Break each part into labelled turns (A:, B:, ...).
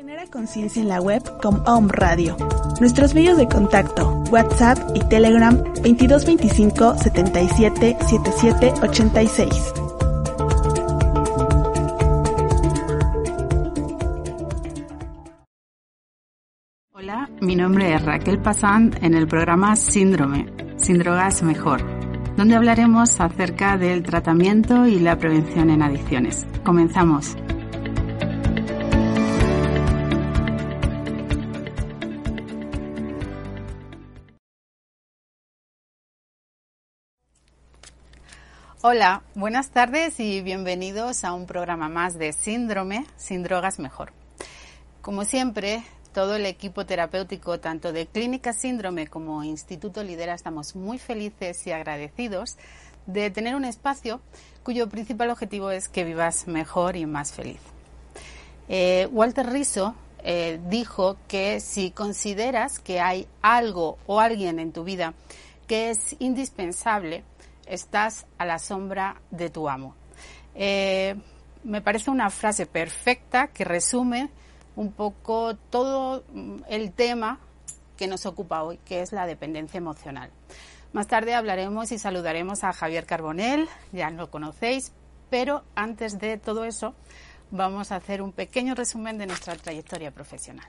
A: Genera conciencia en la web con Om Radio. Nuestros medios de contacto, WhatsApp y Telegram 2225 77 77 86.
B: Hola, mi nombre es Raquel Pasán en el programa Síndrome, Sin Drogas Mejor, donde hablaremos acerca del tratamiento y la prevención en adicciones. Comenzamos. Hola, buenas tardes y bienvenidos a un programa más de Síndrome, sin drogas mejor. Como siempre, todo el equipo terapéutico, tanto de Clínica Síndrome como Instituto Lidera, estamos muy felices y agradecidos de tener un espacio cuyo principal objetivo es que vivas mejor y más feliz. Eh, Walter Rizzo eh, dijo que si consideras que hay algo o alguien en tu vida que es indispensable, estás a la sombra de tu amo. Eh, me parece una frase perfecta que resume un poco todo el tema que nos ocupa hoy, que es la dependencia emocional. Más tarde hablaremos y saludaremos a Javier Carbonell, ya lo conocéis, pero antes de todo eso vamos a hacer un pequeño resumen de nuestra trayectoria profesional.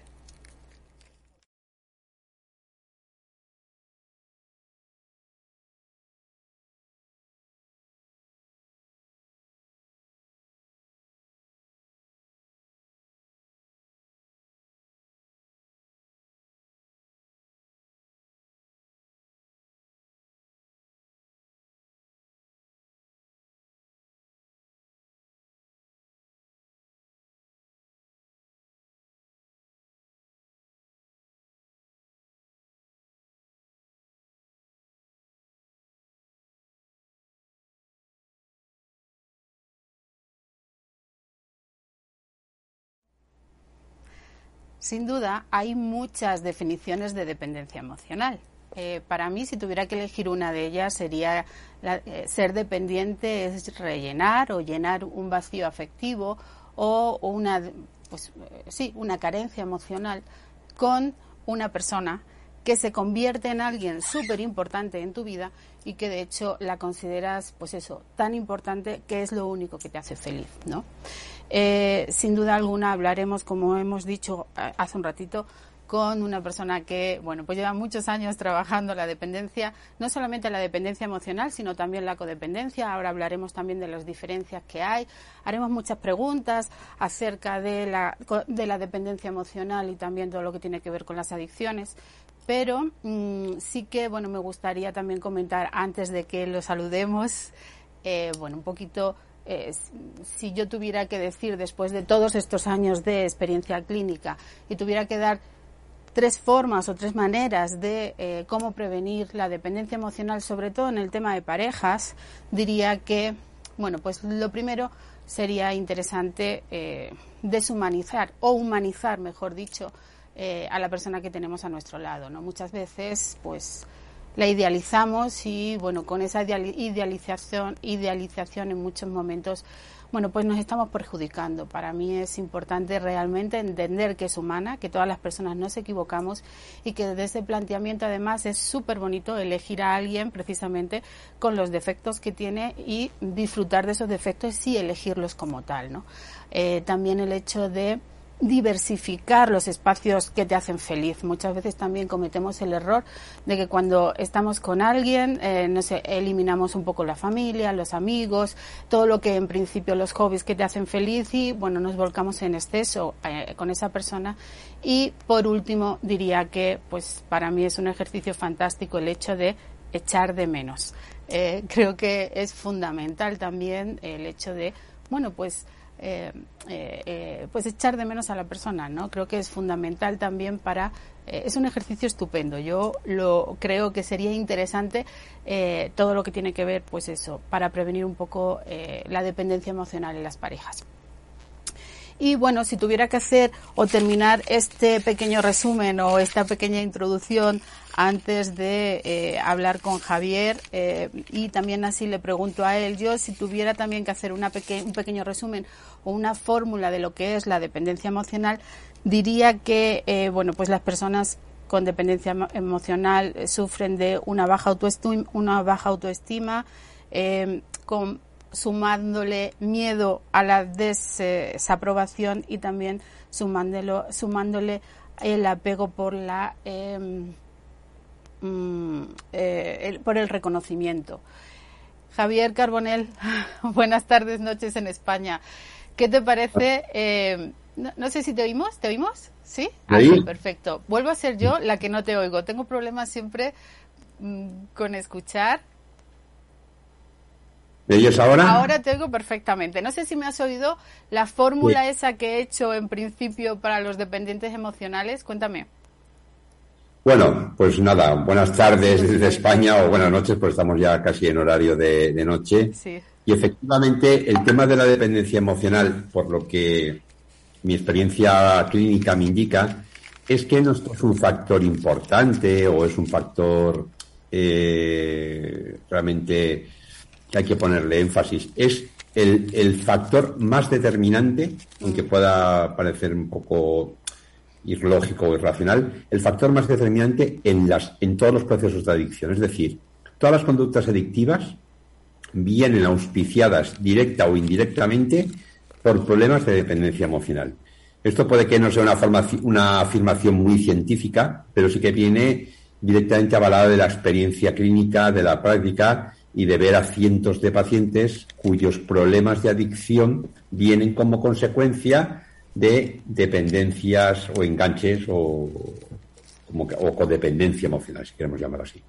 B: Sin duda, hay muchas definiciones de dependencia emocional. Eh, para mí, si tuviera que elegir una de ellas, sería eh, ser dependiente es rellenar o llenar un vacío afectivo o, una, pues, eh, sí, una carencia emocional con una persona que se convierte en alguien súper importante en tu vida y que de hecho la consideras, pues eso, tan importante que es lo único que te hace feliz, ¿no? Eh, sin duda alguna hablaremos, como hemos dicho eh, hace un ratito, con una persona que, bueno, pues lleva muchos años trabajando la dependencia, no solamente la dependencia emocional, sino también la codependencia. Ahora hablaremos también de las diferencias que hay. Haremos muchas preguntas acerca de la, de la dependencia emocional y también todo lo que tiene que ver con las adicciones. Pero mm, sí que, bueno, me gustaría también comentar antes de que lo saludemos, eh, bueno, un poquito eh, si yo tuviera que decir, después de todos estos años de experiencia clínica, y tuviera que dar tres formas o tres maneras de eh, cómo prevenir la dependencia emocional, sobre todo en el tema de parejas, diría que, bueno, pues lo primero sería interesante eh, deshumanizar o humanizar, mejor dicho, a la persona que tenemos a nuestro lado, ¿no? Muchas veces, pues, la idealizamos y bueno, con esa idealización, idealización en muchos momentos, bueno, pues nos estamos perjudicando. Para mí es importante realmente entender que es humana, que todas las personas nos equivocamos y que desde ese planteamiento además es súper bonito elegir a alguien precisamente con los defectos que tiene y disfrutar de esos defectos y elegirlos como tal, ¿no? Eh, también el hecho de diversificar los espacios que te hacen feliz. Muchas veces también cometemos el error de que cuando estamos con alguien, eh, no sé, eliminamos un poco la familia, los amigos, todo lo que en principio los hobbies que te hacen feliz y bueno, nos volcamos en exceso eh, con esa persona. Y por último, diría que pues para mí es un ejercicio fantástico el hecho de echar de menos. Eh, creo que es fundamental también el hecho de, bueno, pues eh, eh, eh, pues echar de menos a la persona, ¿no? Creo que es fundamental también para es un ejercicio estupendo. Yo lo creo que sería interesante todo lo que tiene que ver, pues eso, para prevenir un poco la dependencia emocional en las parejas. Y bueno, si tuviera que hacer o terminar este pequeño resumen o esta pequeña introducción antes de eh, hablar con Javier eh, y también así le pregunto a él, yo si tuviera también que hacer una un pequeño resumen o una fórmula de lo que es la dependencia emocional, diría que, eh, bueno, pues las personas con dependencia emocional sufren de una baja autoestima, una baja autoestima con sumándole miedo a la desaprobación y también sumándolo, sumándole el apego por la em, mm, eh, por el reconocimiento. Javier Carbonel, buenas tardes, noches en España. ¿Qué te parece? Eh, no, sé si te oímos, ¿te oímos? ¿Sí?
C: Ah,
B: perfecto. Vuelvo a ser yo la que no te oigo. Tengo problemas siempre mm, con escuchar
C: ellos ahora?
B: Ahora te oigo perfectamente. No sé si me has oído la fórmula esa que he hecho en principio para los dependientes emocionales. Cuéntame.
C: Bueno, pues nada, buenas tardes desde España o buenas noches, pues estamos ya casi en horario de, noche. Y efectivamente el tema de la dependencia emocional, por lo que mi experiencia clínica me indica, es que no es un factor importante o es un factor eh, realmente que hay que ponerle énfasis. Es el, el factor más determinante, aunque pueda parecer un poco ilógico o irracional, el factor más determinante en, las, en todos los procesos de adicción. Es decir, todas las conductas adictivas vienen auspiciadas directa o indirectamente por problemas de dependencia emocional. Esto puede que no sea una, una afirmación muy científica, pero sí que viene directamente avalada de la experiencia clínica, de la práctica y de ver a cientos de pacientes cuyos problemas de adicción vienen como consecuencia de dependencias o enganches o, como, o codependencia emocional, si queremos llamarlo así.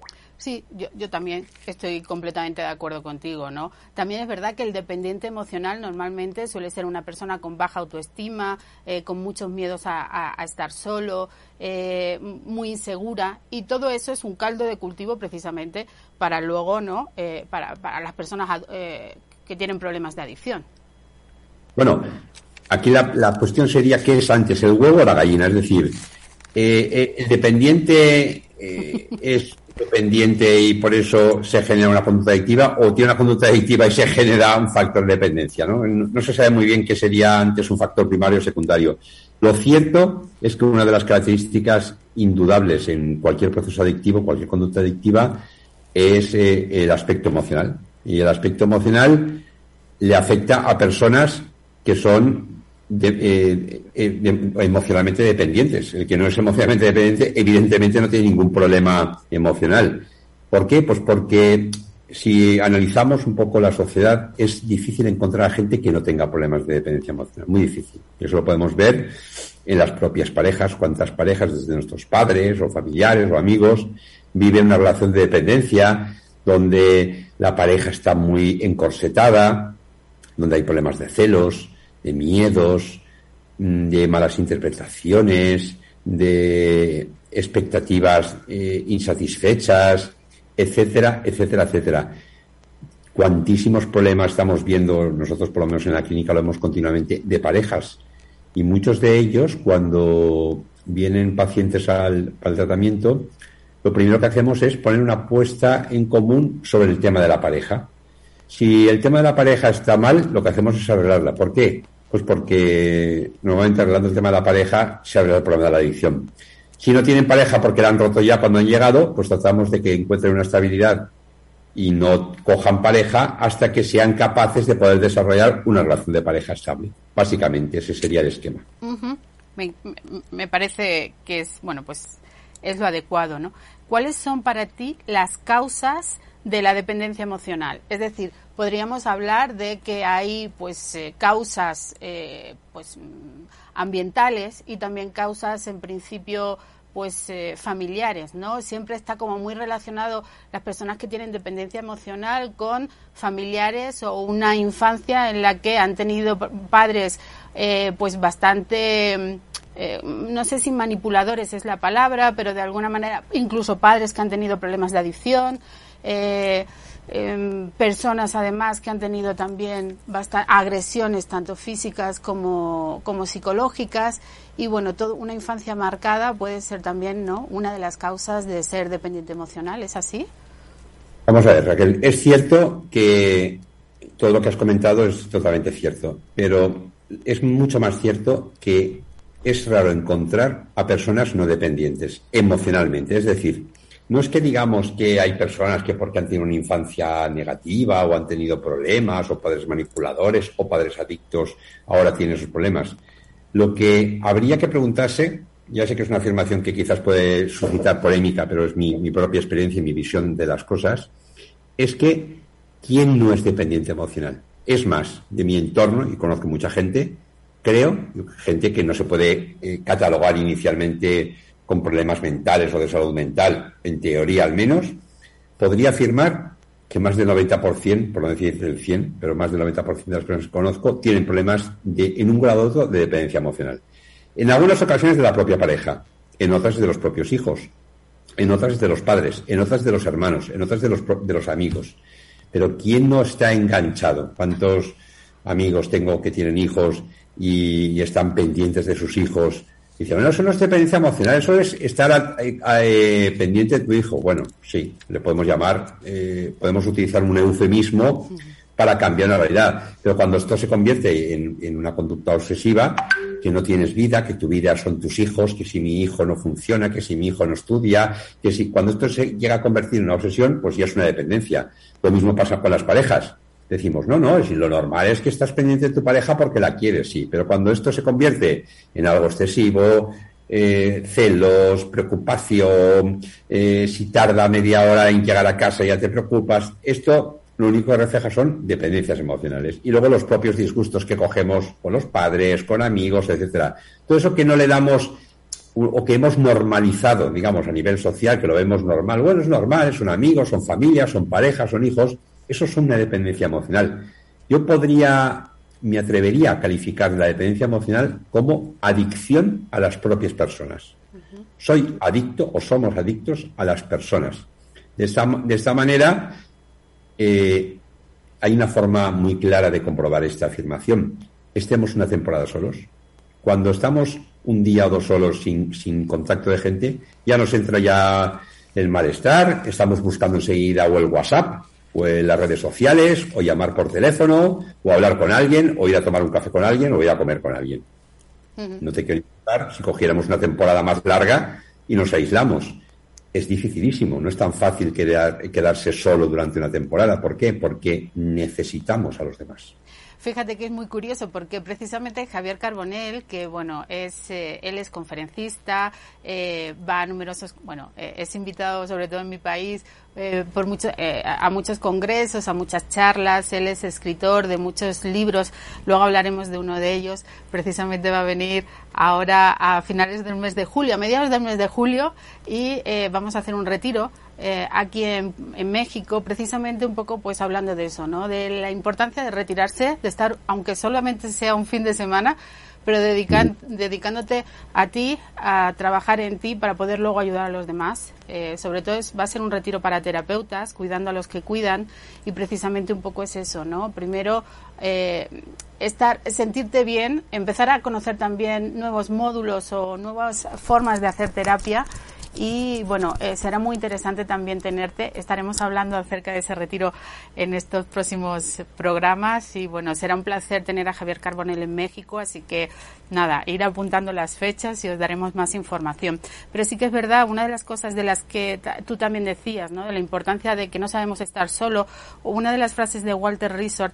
B: Sí, yo, yo, también estoy completamente de acuerdo contigo, ¿no? También es verdad que el dependiente emocional normalmente suele ser una persona con baja autoestima, eh, con muchos miedos a, estar solo, eh, muy insegura y todo eso es un caldo de cultivo precisamente para luego, ¿no? Eh, para, para, las personas que tienen problemas de adicción.
C: Bueno, aquí la, cuestión sería qué es antes, el huevo o la gallina, es decir, el dependiente es dependiente y por eso se genera una conducta adictiva o tiene una conducta adictiva y se genera un factor de dependencia. ¿no? se sabe muy bien qué sería antes un factor primario o secundario. Lo cierto es que una de las características indudables en cualquier proceso adictivo, cualquier conducta adictiva, es eh, el aspecto emocional. Y el aspecto emocional le afecta a personas que son eh, eh, emocionalmente dependientes. El que no es emocionalmente dependiente, evidentemente no tiene ningún problema emocional. ¿Por qué? Pues porque si analizamos un poco la sociedad, es difícil encontrar a gente que no tenga problemas de dependencia emocional. Muy difícil. Eso lo podemos ver en las propias parejas. Cuántas parejas, desde nuestros padres o familiares o amigos, viven una relación de dependencia donde la pareja está muy encorsetada, donde hay problemas de celos, de miedos, mm, de malas interpretaciones, de expectativas eh, insatisfechas, etcétera, etcétera, etcétera. Cuantísimos problemas estamos viendo, nosotros por lo menos en la clínica lo vemos continuamente, de parejas. Y muchos de ellos, cuando vienen pacientes al, al tratamiento, lo primero que hacemos es poner una apuesta en común sobre el tema de la pareja. Si el tema de la pareja está mal, lo que hacemos es arreglarla. ¿Por qué? Pues porque normalmente arreglando el tema de la pareja se arregla el problema de la adicción. Si no tienen pareja porque la han roto ya cuando han llegado, pues tratamos de que encuentren una estabilidad y no cojan pareja hasta que sean capaces de poder desarrollar una relación de pareja estable. Básicamente, ese sería el esquema.
B: me, parece que es, bueno, pues es lo adecuado, ¿no? ¿Cuáles son para ti las causas de la dependencia emocional? Es decir, podríamos hablar de que hay, pues, eh, causas, eh, pues, ambientales y también causas, en principio, pues eh, familiares, ¿no? Siempre está como muy relacionado las personas que tienen dependencia emocional con familiares o una infancia en la que han tenido padres pues bastante eh, no sé si manipuladores es la palabra, pero de alguna manera incluso padres que han tenido problemas de adicción, Em, personas además que han tenido también agresiones tanto físicas como, como psicológicas y bueno, todo, una infancia marcada puede ser también ¿no? una de las causas de ser dependiente emocional, ¿es así?
C: Vamos a ver, Raquel, es cierto que todo lo que has comentado es totalmente cierto, pero es mucho más cierto que es raro encontrar a personas no dependientes emocionalmente, es decir, no es que digamos que hay personas que porque han tenido una infancia negativa o han tenido problemas o padres manipuladores o padres adictos ahora tienen esos problemas. Lo que habría que preguntarse, ya sé que es una afirmación que quizás puede suscitar polémica, pero es mi, propia experiencia y mi visión de las cosas, es que ¿quién no es dependiente emocional? Es más, de mi entorno, y conozco mucha gente, creo, gente que no se puede eh, catalogar inicialmente con problemas mentales o de salud mental, en teoría al menos, podría afirmar que más del 90%, por no decir el 100, pero más del 90% de las personas que conozco tienen problemas de, en un grado otro de dependencia emocional. En algunas ocasiones de la propia pareja, en otras de los propios hijos, en otras de los padres, en otras de los hermanos, en otras de los, de los amigos. Pero ¿quién no está enganchado? ¿Cuántos amigos tengo que tienen hijos y están pendientes de sus hijos Dice, bueno, eso no es dependencia emocional, eso es estar eh, pendiente de tu hijo. Bueno, sí, le podemos llamar, eh, podemos utilizar un eufemismo para cambiar la realidad. Pero cuando esto se convierte en, una conducta obsesiva, que no tienes vida, que tu vida son tus hijos, que si mi hijo no funciona, que si mi hijo no estudia, que si cuando esto se llega a convertir en una obsesión, pues ya es una dependencia. Lo mismo pasa con las parejas decimos, no, no, si lo normal es que estás pendiente de tu pareja porque la quieres, sí, pero cuando esto se convierte en algo excesivo, eh, celos, preocupación, eh, si tarda media hora en llegar a casa ya te preocupas, esto lo único que refleja son dependencias emocionales. Y luego los propios disgustos que cogemos con los padres, con amigos, etcétera. Todo eso que no le damos o que hemos normalizado, digamos, a nivel social, que lo vemos normal. Bueno, es normal, es un amigo, son familias, son parejas, son hijos, eso es una dependencia emocional. Yo podría, me atrevería a calificar la dependencia emocional como adicción a las propias personas. Soy adicto o somos adictos a las personas. De esta, manera, eh, hay una forma muy clara de comprobar esta afirmación. Estemos una temporada solos. Cuando estamos un día o dos solos sin, sin contacto de gente, ya nos entra ya el malestar, estamos buscando enseguida o el WhatsApp o en las redes sociales, o llamar por teléfono, o hablar con alguien, o ir a tomar un café con alguien, o ir a comer con alguien. No te quiero invitar si cogiéramos una temporada más larga y nos aislamos. Es dificilísimo, no es tan fácil quedarse solo durante una temporada. ¿Por qué? Porque necesitamos a los demás.
B: Fíjate que es muy curioso porque precisamente Javier Carbonell, que bueno, es eh, él es conferencista, eh, va a numerosos, bueno, eh, es invitado sobre todo en mi país por mucho, a muchos congresos, a muchas charlas, él es escritor de muchos libros, luego hablaremos de uno de ellos, precisamente va a venir ahora a finales del mes de julio, a mediados del mes de julio y vamos a hacer un retiro eh, aquí en, México, precisamente un poco pues hablando de eso, ¿no? De la importancia de retirarse, de estar, aunque solamente sea un fin de semana, pero dedican, dedicándote a ti, a trabajar en ti para poder luego ayudar a los demás. Eh, sobre todo es, va a ser un retiro para terapeutas, cuidando a los que cuidan y precisamente un poco es eso, ¿no? Primero, eh, estar, sentirte bien, empezar a conocer también nuevos módulos o nuevas formas de hacer terapia y bueno, eh, será muy interesante también tenerte. Estaremos hablando acerca de ese retiro en estos próximos programas y bueno, será un placer tener a Javier Carbonell en México, así que nada, ir apuntando las fechas y os daremos más información. Pero sí que es verdad, una de las cosas de las que tú también decías, ¿no? De la importancia de que no sabemos estar solo, una de las frases de Walter Rizzo,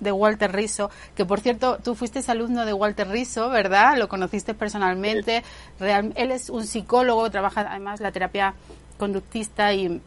B: de Walter Rizzo, que por cierto, tú fuiste alumno de Walter Rizzo, ¿verdad? Lo conociste personalmente. él es un psicólogo, trabaja la terapia conductista y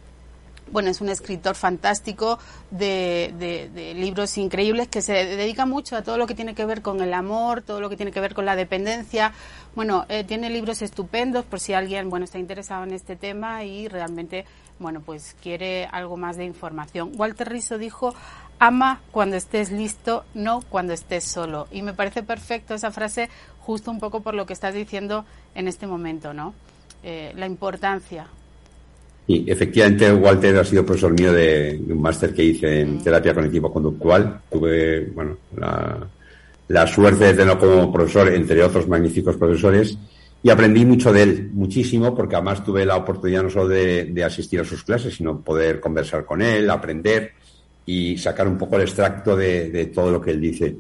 B: bueno, es un escritor fantástico de, libros increíbles que se dedica mucho a todo lo que tiene que ver con el amor, todo lo que tiene que ver con la dependencia. Bueno, eh, tiene libros estupendos por si alguien, bueno, está interesado en este tema y realmente, bueno, pues quiere algo más de información. Walter Rizzo dijo, ama cuando estés listo, no cuando estés solo. Y me parece perfecto esa frase justo un poco por lo que estás diciendo en este momento, ¿no? Eh, la importancia
C: y efectivamente, Walter ha sido profesor mío de, un máster que hice en mm. terapia cognitivo-conductual. Tuve, bueno, la, suerte de tenerlo como profesor, entre otros magníficos profesores, y aprendí mucho de él, muchísimo, porque además tuve la oportunidad no solo de, asistir a sus clases, sino poder conversar con él, aprender y sacar un poco el extracto de, todo lo que él dice.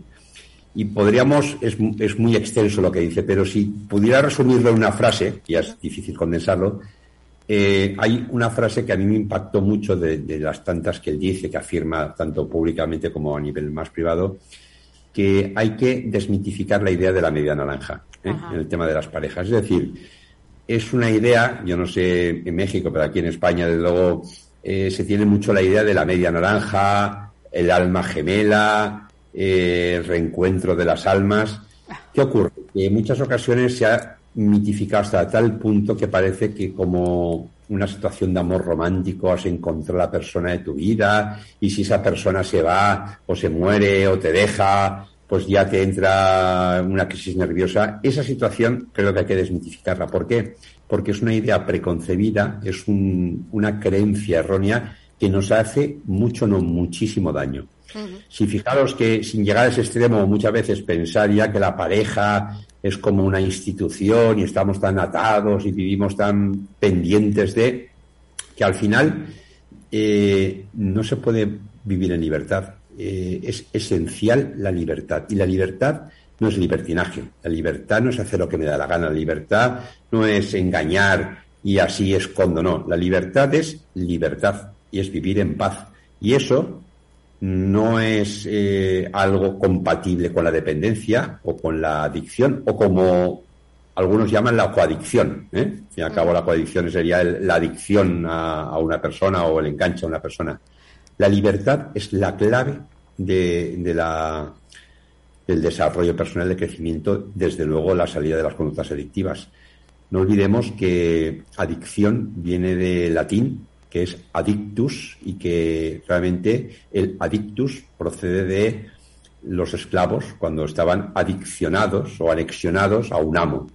C: Y podríamos, es, es muy extenso lo que dice, pero si pudiera resumirlo en una frase, ya es difícil condensarlo, eh, hay una frase que a mí me impactó mucho de, las tantas que él dice, que afirma tanto públicamente como a nivel más privado, que hay que desmitificar la idea de la media naranja ¿eh? en el tema de las parejas. Es decir, es una idea, yo no sé en México, pero aquí en España, desde luego, eh, se tiene mucho la idea de la media naranja, el alma gemela, el reencuentro de las almas. ¿Qué ocurre? Que en muchas ocasiones se ha mitificado hasta tal punto que parece que como una situación de amor romántico has encontrado la persona de tu vida y si esa persona se va o se muere o te deja, pues ya te entra una crisis nerviosa. Esa situación creo que hay que desmitificarla. ¿Por qué? Porque es una idea preconcebida, es una creencia errónea que nos hace mucho, no muchísimo daño. Si fijaros que sin llegar a ese extremo muchas veces pensar ya que la pareja es como una institución y estamos tan atados y vivimos tan pendientes de que al final eh, no se puede vivir en libertad. Eh, es esencial la libertad. Y la libertad no es libertinaje, la libertad no es hacer lo que me da la gana, la libertad no es engañar y así escondo, no, la libertad es libertad y es vivir en paz. Y eso no es eh, algo compatible con la dependencia o con la adicción o como algunos llaman la coadicción. ¿eh? Y al cabo la coadicción sería la adicción a, una persona o el enganche a una persona. La libertad es la clave de la, del desarrollo personal de crecimiento, desde luego la salida de las conductas adictivas. No olvidemos que adicción viene de latín que es adictus y que realmente el adictus procede de los esclavos cuando estaban adiccionados o anexionados a un amo.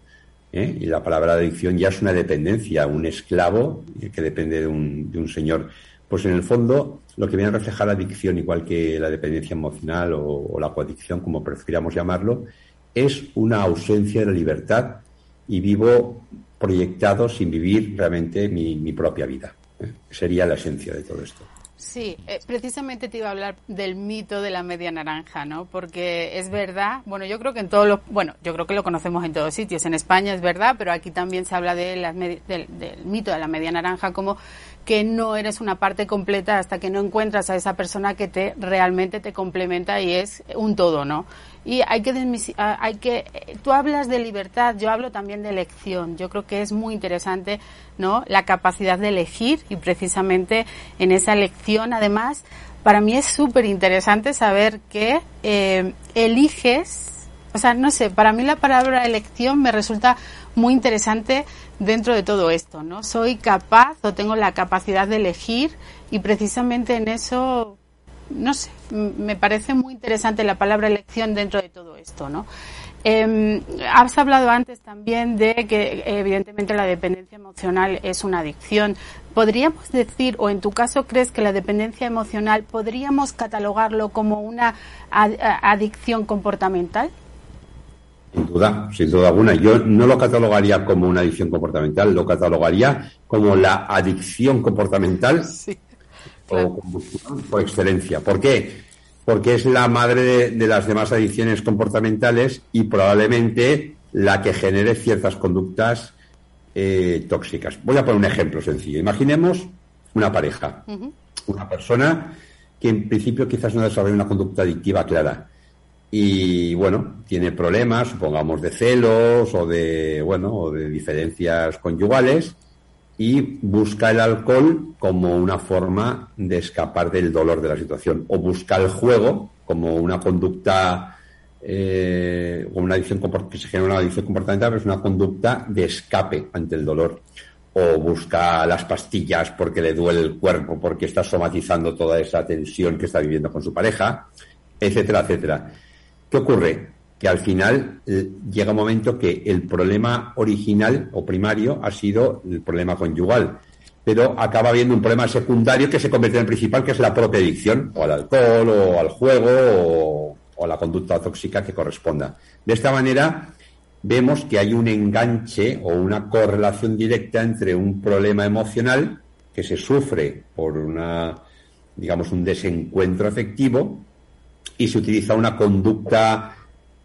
C: ¿eh? Y la palabra adicción ya es una dependencia, un esclavo que depende de un, de un señor. Pues en el fondo lo que viene a reflejar la adicción, igual que la dependencia emocional o, la coadicción, como prefiramos llamarlo, es una ausencia de la libertad y vivo proyectado sin vivir realmente mi propia vida. Sería la esencia de todo esto.
B: Sí, eh, precisamente te iba a hablar del mito de la media naranja, ¿no? Porque es verdad, bueno, yo creo que en todos los, bueno, yo creo que lo conocemos en todos sitios. En España es verdad, pero aquí también se habla de del, del mito de la media naranja como que no eres una parte completa hasta que no encuentras a esa persona que te realmente te complementa y es un todo, ¿no? Y hay que, ah, hay que, tú hablas de libertad, yo hablo también de elección. Yo creo que es muy interesante, ¿no? La capacidad de elegir y precisamente en esa elección, además, para mí es súper interesante saber que eh, eliges, o sea, no sé, para mí la palabra elección me resulta muy interesante dentro de todo esto, ¿no? Soy capaz o tengo la capacidad de elegir y precisamente en eso, no sé, me parece muy interesante la palabra elección dentro de todo esto, ¿no? Eh, has hablado antes también de que evidentemente la dependencia emocional es una adicción. ¿Podríamos decir, o en tu caso crees que la dependencia emocional podríamos catalogarlo como una adicción comportamental?
C: Sin duda, sin duda alguna. Yo no lo catalogaría como una adicción comportamental, lo catalogaría como la adicción comportamental o por excelencia. ¿Por qué? Porque es la madre de, las demás adicciones comportamentales y probablemente la que genere ciertas conductas eh, tóxicas. Voy a poner un ejemplo sencillo. Imaginemos una pareja, una persona que en principio quizás no desarrolla una conducta adictiva clara y bueno, tiene problemas, supongamos de celos o de bueno, o de diferencias conyugales y busca el alcohol como una forma de escapar del dolor de la situación o busca el juego como una conducta eh, una adicción que se genera una adicción comportamental, pero es una conducta de escape ante el dolor o busca las pastillas porque le duele el cuerpo, porque está somatizando toda esa tensión que está viviendo con su pareja, etcétera, etcétera. ¿Qué ocurre? Que al final eh, llega un momento que el problema original o primario ha sido el problema conyugal, pero acaba habiendo un problema secundario que se convierte en el principal, que es la propia adicción, o al alcohol, o al juego, o, o la conducta tóxica que corresponda. De esta manera, vemos que hay un enganche o una correlación directa entre un problema emocional que se sufre por una, digamos, un desencuentro afectivo y se utiliza una conducta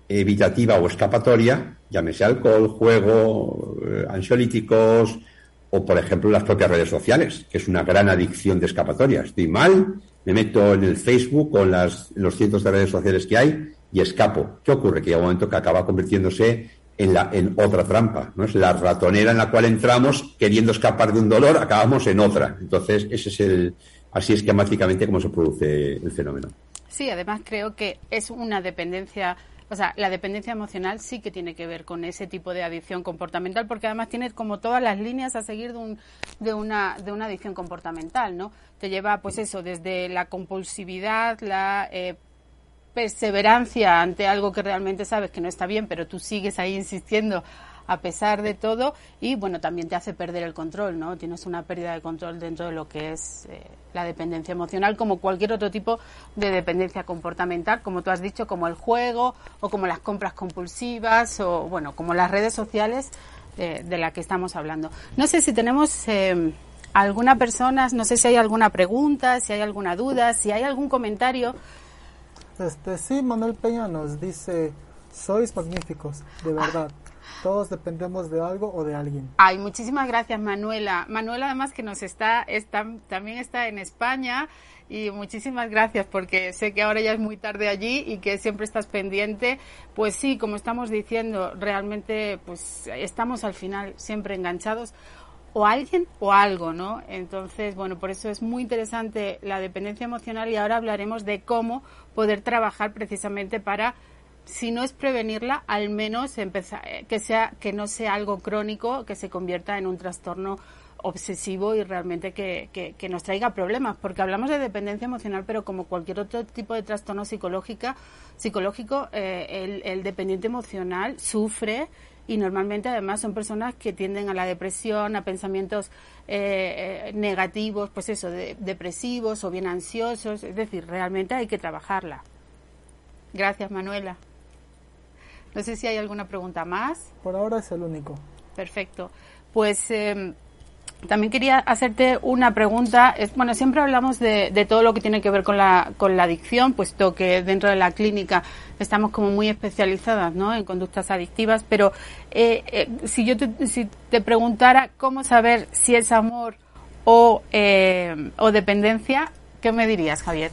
C: evitativa o escapatoria, llámese alcohol, juego, eh, ansiolíticos o, por ejemplo, las propias redes sociales, que es una gran adicción de escapatoria. Estoy mal, me meto en el Facebook con las, los cientos de redes sociales que hay y escapo. ¿Qué ocurre? Que hay un momento que acaba convirtiéndose en, la, en otra trampa, ¿no? Es la ratonera en la cual entramos queriendo escapar de un dolor, acabamos en otra. Entonces, ese es el, así esquemáticamente como se produce el fenómeno.
B: Sí, además creo que es una dependencia o sea, la dependencia emocional sí que tiene que ver con ese tipo de adicción comportamental, porque además tiene como todas las líneas a seguir de, un, de, una, de una adicción comportamental, ¿no? Te lleva, pues eso, desde la compulsividad, la eh, perseverancia ante algo que realmente sabes que no está bien, pero tú sigues ahí insistiendo a pesar de todo y bueno, también te hace perder el control, ¿no? Tienes una pérdida de control dentro de lo que es eh, la dependencia emocional, como cualquier otro tipo de dependencia comportamental, como tú has dicho, como el juego o como las compras compulsivas o bueno, como las redes sociales eh, de la que estamos hablando. No sé si tenemos eh, alguna persona, no sé si hay alguna pregunta, si hay alguna duda, si hay algún comentario.
D: Este, sí, Manuel Peña nos dice, sois magníficos, de verdad. Todos dependemos de algo o de alguien.
B: Ay, muchísimas gracias, Manuela. Manuela, además que nos está, está también está en España y muchísimas gracias porque sé que ahora ya es muy tarde allí y que siempre estás pendiente. Pues sí, como estamos diciendo, realmente pues estamos al final siempre enganchados o alguien o algo, ¿no? Entonces, bueno, por eso es muy interesante la dependencia emocional y ahora hablaremos de cómo poder trabajar precisamente para si no es prevenirla, al menos empezar, eh, que, sea, que no sea algo crónico, que se convierta en un trastorno obsesivo y realmente que, que, nos traiga problemas, porque hablamos de dependencia emocional, pero como cualquier otro tipo de trastorno psicológica, psicológico, eh, el, dependiente emocional sufre y normalmente además son personas que tienden a la depresión, a pensamientos eh, negativos, pues eso, depresivos o bien ansiosos, es decir, realmente hay que trabajarla. Gracias, Manuela. No sé si hay alguna pregunta más.
D: Por ahora es el único.
B: Perfecto. Pues em, también quería hacerte una pregunta. Es, bueno, siempre hablamos de, de, todo lo que tiene que ver con la, con la adicción, puesto que dentro de la clínica estamos como muy especializadas ¿no? en conductas adictivas, pero eh, eh, si yo te, si te preguntara cómo saber si es amor o, eh, o dependencia, ¿qué me dirías, Javier?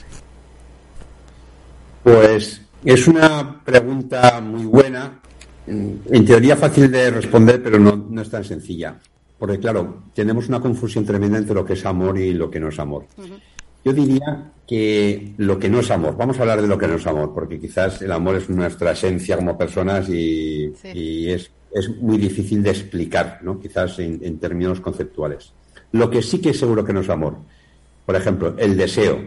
C: Pues es una pregunta muy buena, en teoría fácil de responder, pero no, es tan sencilla. Porque claro, tenemos una confusión tremenda entre lo que es amor y lo que no es amor. Yo diría que lo que no es amor, vamos a hablar de lo que no es amor, porque quizás el amor es nuestra esencia como personas y, es, muy difícil de explicar, ¿no? quizás en, en, términos conceptuales. Lo que sí que es seguro que no es amor, por ejemplo, el deseo,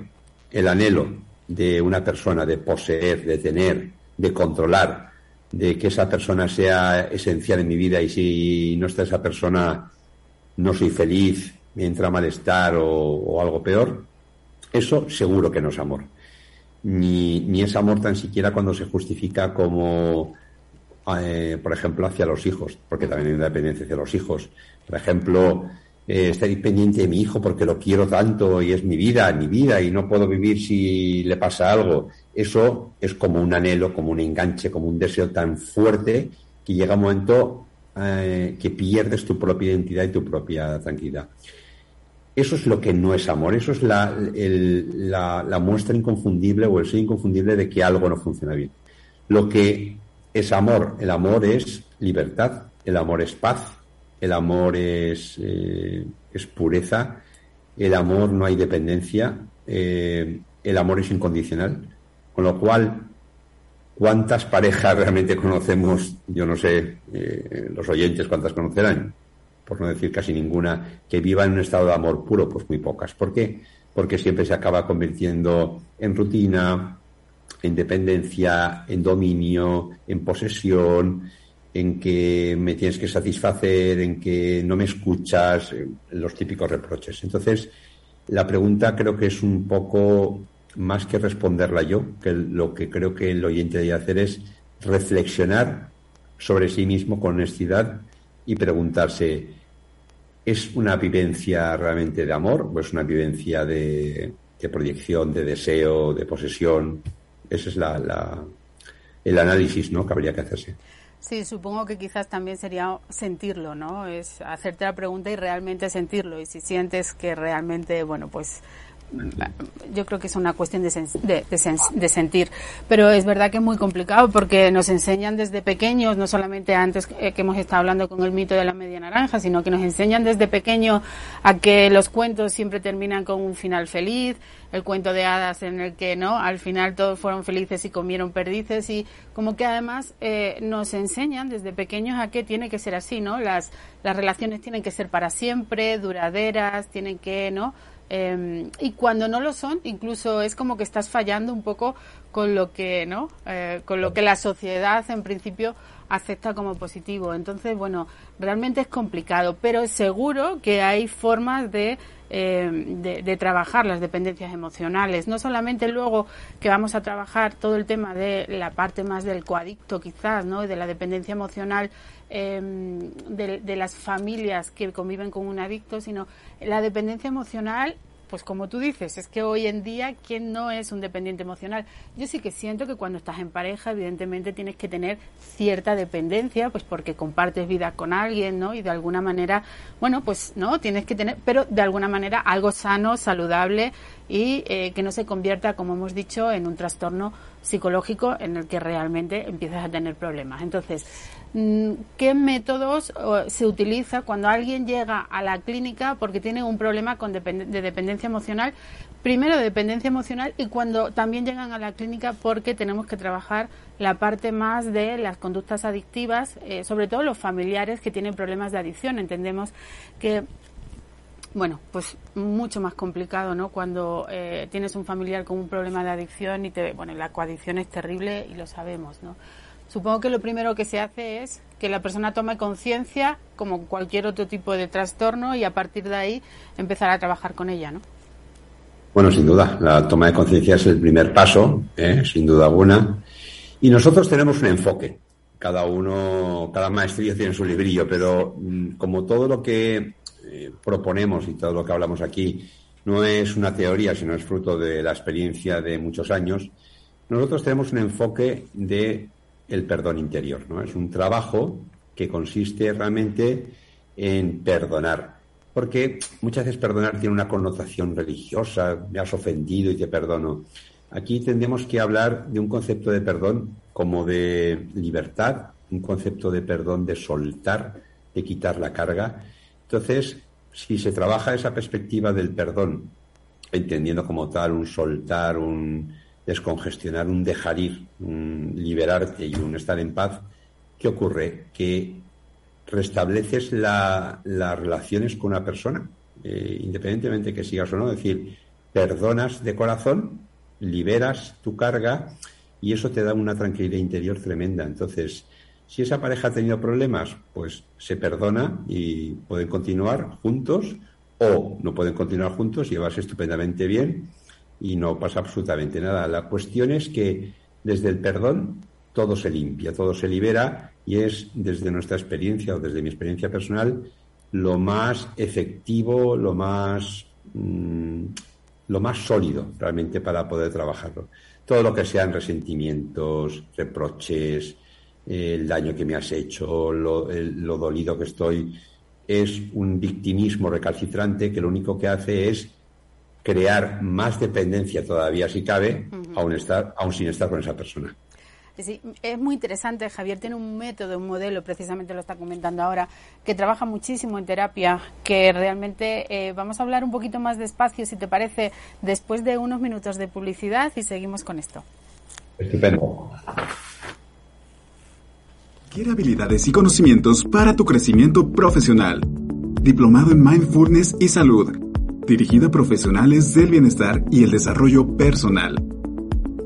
C: el anhelo, de una persona, de poseer, de tener, de controlar, de que esa persona sea esencial en mi vida y si no está esa persona no soy feliz, me entra malestar o, algo peor, eso seguro que no es amor. Ni, ni es amor tan siquiera cuando se justifica como eh, por ejemplo, hacia los hijos, porque también hay una dependencia hacia los hijos. Por ejemplo, eh, estoy pendiente de mi hijo porque lo quiero tanto y es mi vida, mi vida, y no puedo vivir si le pasa algo. Eso es como un anhelo, como un enganche, como un deseo tan fuerte que llega un momento eh, que pierdes tu propia identidad y tu propia tranquilidad. Eso es lo que no es amor, eso es la, la, muestra inconfundible o el ser inconfundible de que algo no funciona bien. Lo que es amor, el amor es libertad, el amor es paz, el amor es, eh, es pureza, el amor no hay dependencia, eh, el amor es incondicional, con lo cual ¿Cuántas parejas realmente conocemos? Yo no sé, eh, los oyentes cuántas conocerán, por no decir casi ninguna, que viva en un estado de amor puro, pues muy pocas. ¿Por qué? Porque siempre se acaba convirtiendo en rutina, en dependencia, en dominio, en posesión, en que me tienes que satisfacer, en que no me escuchas, los típicos reproches. Entonces, la pregunta creo que es un poco más que responderla yo, que lo que creo que el oyente debe hacer es reflexionar sobre sí mismo con honestidad y preguntarse, ¿es una vivencia realmente de amor o es una vivencia de, proyección, de deseo, de posesión? Ese es la, el análisis ¿no? que habría que hacerse.
B: Sí, supongo que quizás también sería sentirlo, ¿no? Es hacerte la pregunta y realmente sentirlo. Y si sientes que realmente, bueno, pues yo creo que es una cuestión de, de, sentir, pero es verdad que es muy complicado porque nos enseñan desde pequeños, no solamente antes que hemos estado hablando con el mito de la media naranja, sino que nos enseñan desde pequeño a que los cuentos siempre terminan con un final feliz, el cuento de hadas en el que no, al final todos fueron felices y comieron perdices y como que además eh, nos enseñan desde pequeños a que tiene que ser así, ¿no? Las las relaciones tienen que ser para siempre, duraderas, tienen que, ¿no? Em, y cuando no lo son, incluso es como que estás fallando un poco con lo que, ¿no? Eh, con lo que la sociedad en principio acepta como positivo. Entonces, bueno, realmente es complicado, pero seguro que hay formas de, em, de, de, trabajar las dependencias emocionales. No solamente luego que vamos a trabajar todo el tema de la parte más del coadicto, quizás, ¿no? De la dependencia emocional Em, de, las familias que conviven con un adicto, sino la dependencia emocional pues como tú dices, es que hoy en día, ¿quién no es un dependiente emocional? Yo sí que siento que cuando estás en pareja, evidentemente tienes que tener cierta dependencia, pues porque compartes vida con alguien, ¿no? Y de alguna manera, bueno, pues no, tienes que tener, pero de alguna manera algo sano, saludable y eh, que no se convierta, como hemos dicho, en un trastorno psicológico en el que realmente empiezas a tener problemas. Entonces, ¿qué métodos se utiliza cuando alguien llega a la clínica porque tiene un problema con de dependencia emocional? Primero, de dependencia emocional y cuando también llegan a la clínica porque tenemos que trabajar la parte más de las conductas adictivas, eh, sobre todo los familiares que tienen problemas de adicción. Entendemos que bueno, pues mucho más complicado, ¿no? Cuando eh, tienes un familiar con un problema de adicción y te, bueno, la coadicción es terrible y lo sabemos, ¿no? Supongo que lo primero que se hace es que la persona tome conciencia, como cualquier otro tipo de trastorno, y a partir de ahí empezar a trabajar con ella, ¿no?
C: Bueno, sin duda, la toma de conciencia es el primer paso, ¿eh? sin duda alguna. Y nosotros tenemos un enfoque. Cada uno, cada maestría tiene su librillo, pero mm, como todo lo que eh, proponemos y todo lo que hablamos aquí no es una teoría, sino es fruto de la experiencia de muchos años, nosotros tenemos un enfoque de el perdón interior, ¿no? Es un trabajo que consiste realmente en perdonar. Porque muchas veces perdonar tiene una connotación religiosa, me has ofendido y te perdono. Aquí tendremos que hablar de un concepto de perdón como de libertad, un concepto de perdón de soltar, de quitar la carga entonces, si se trabaja esa perspectiva del perdón, entendiendo como tal un soltar, un descongestionar, un dejar ir, un liberarte y un estar en paz, ¿qué ocurre? Que restableces las relaciones con una persona, eh, independientemente que sigas o no, es decir, perdonas de corazón, liberas tu carga y eso te da una tranquilidad interior tremenda. Entonces, si esa pareja ha tenido problemas, pues se perdona y pueden continuar juntos o no pueden continuar juntos, llevarse estupendamente bien y no pasa absolutamente nada. La cuestión es que desde el perdón todo se limpia, todo se libera y es desde nuestra experiencia o desde mi experiencia personal lo más efectivo, lo más mm, lo más sólido realmente para poder trabajarlo. Todo lo que sean resentimientos, reproches, el daño que me has hecho, lo, lo dolido que estoy, es un victimismo recalcitrante que lo único que hace es crear más dependencia todavía si cabe, aún, estar, aún sin estar con esa persona.
B: Sí, es muy interesante. Javier tiene un método, un modelo, precisamente lo está comentando ahora, que trabaja muchísimo en terapia, que realmente eh, vamos a hablar un poquito más despacio, si te parece, después de unos minutos de publicidad y seguimos con esto.
C: Estupendo.
E: Quiere habilidades y conocimientos para tu crecimiento profesional. Diplomado en Mindfulness y Salud. Dirigido a profesionales del bienestar y el desarrollo personal.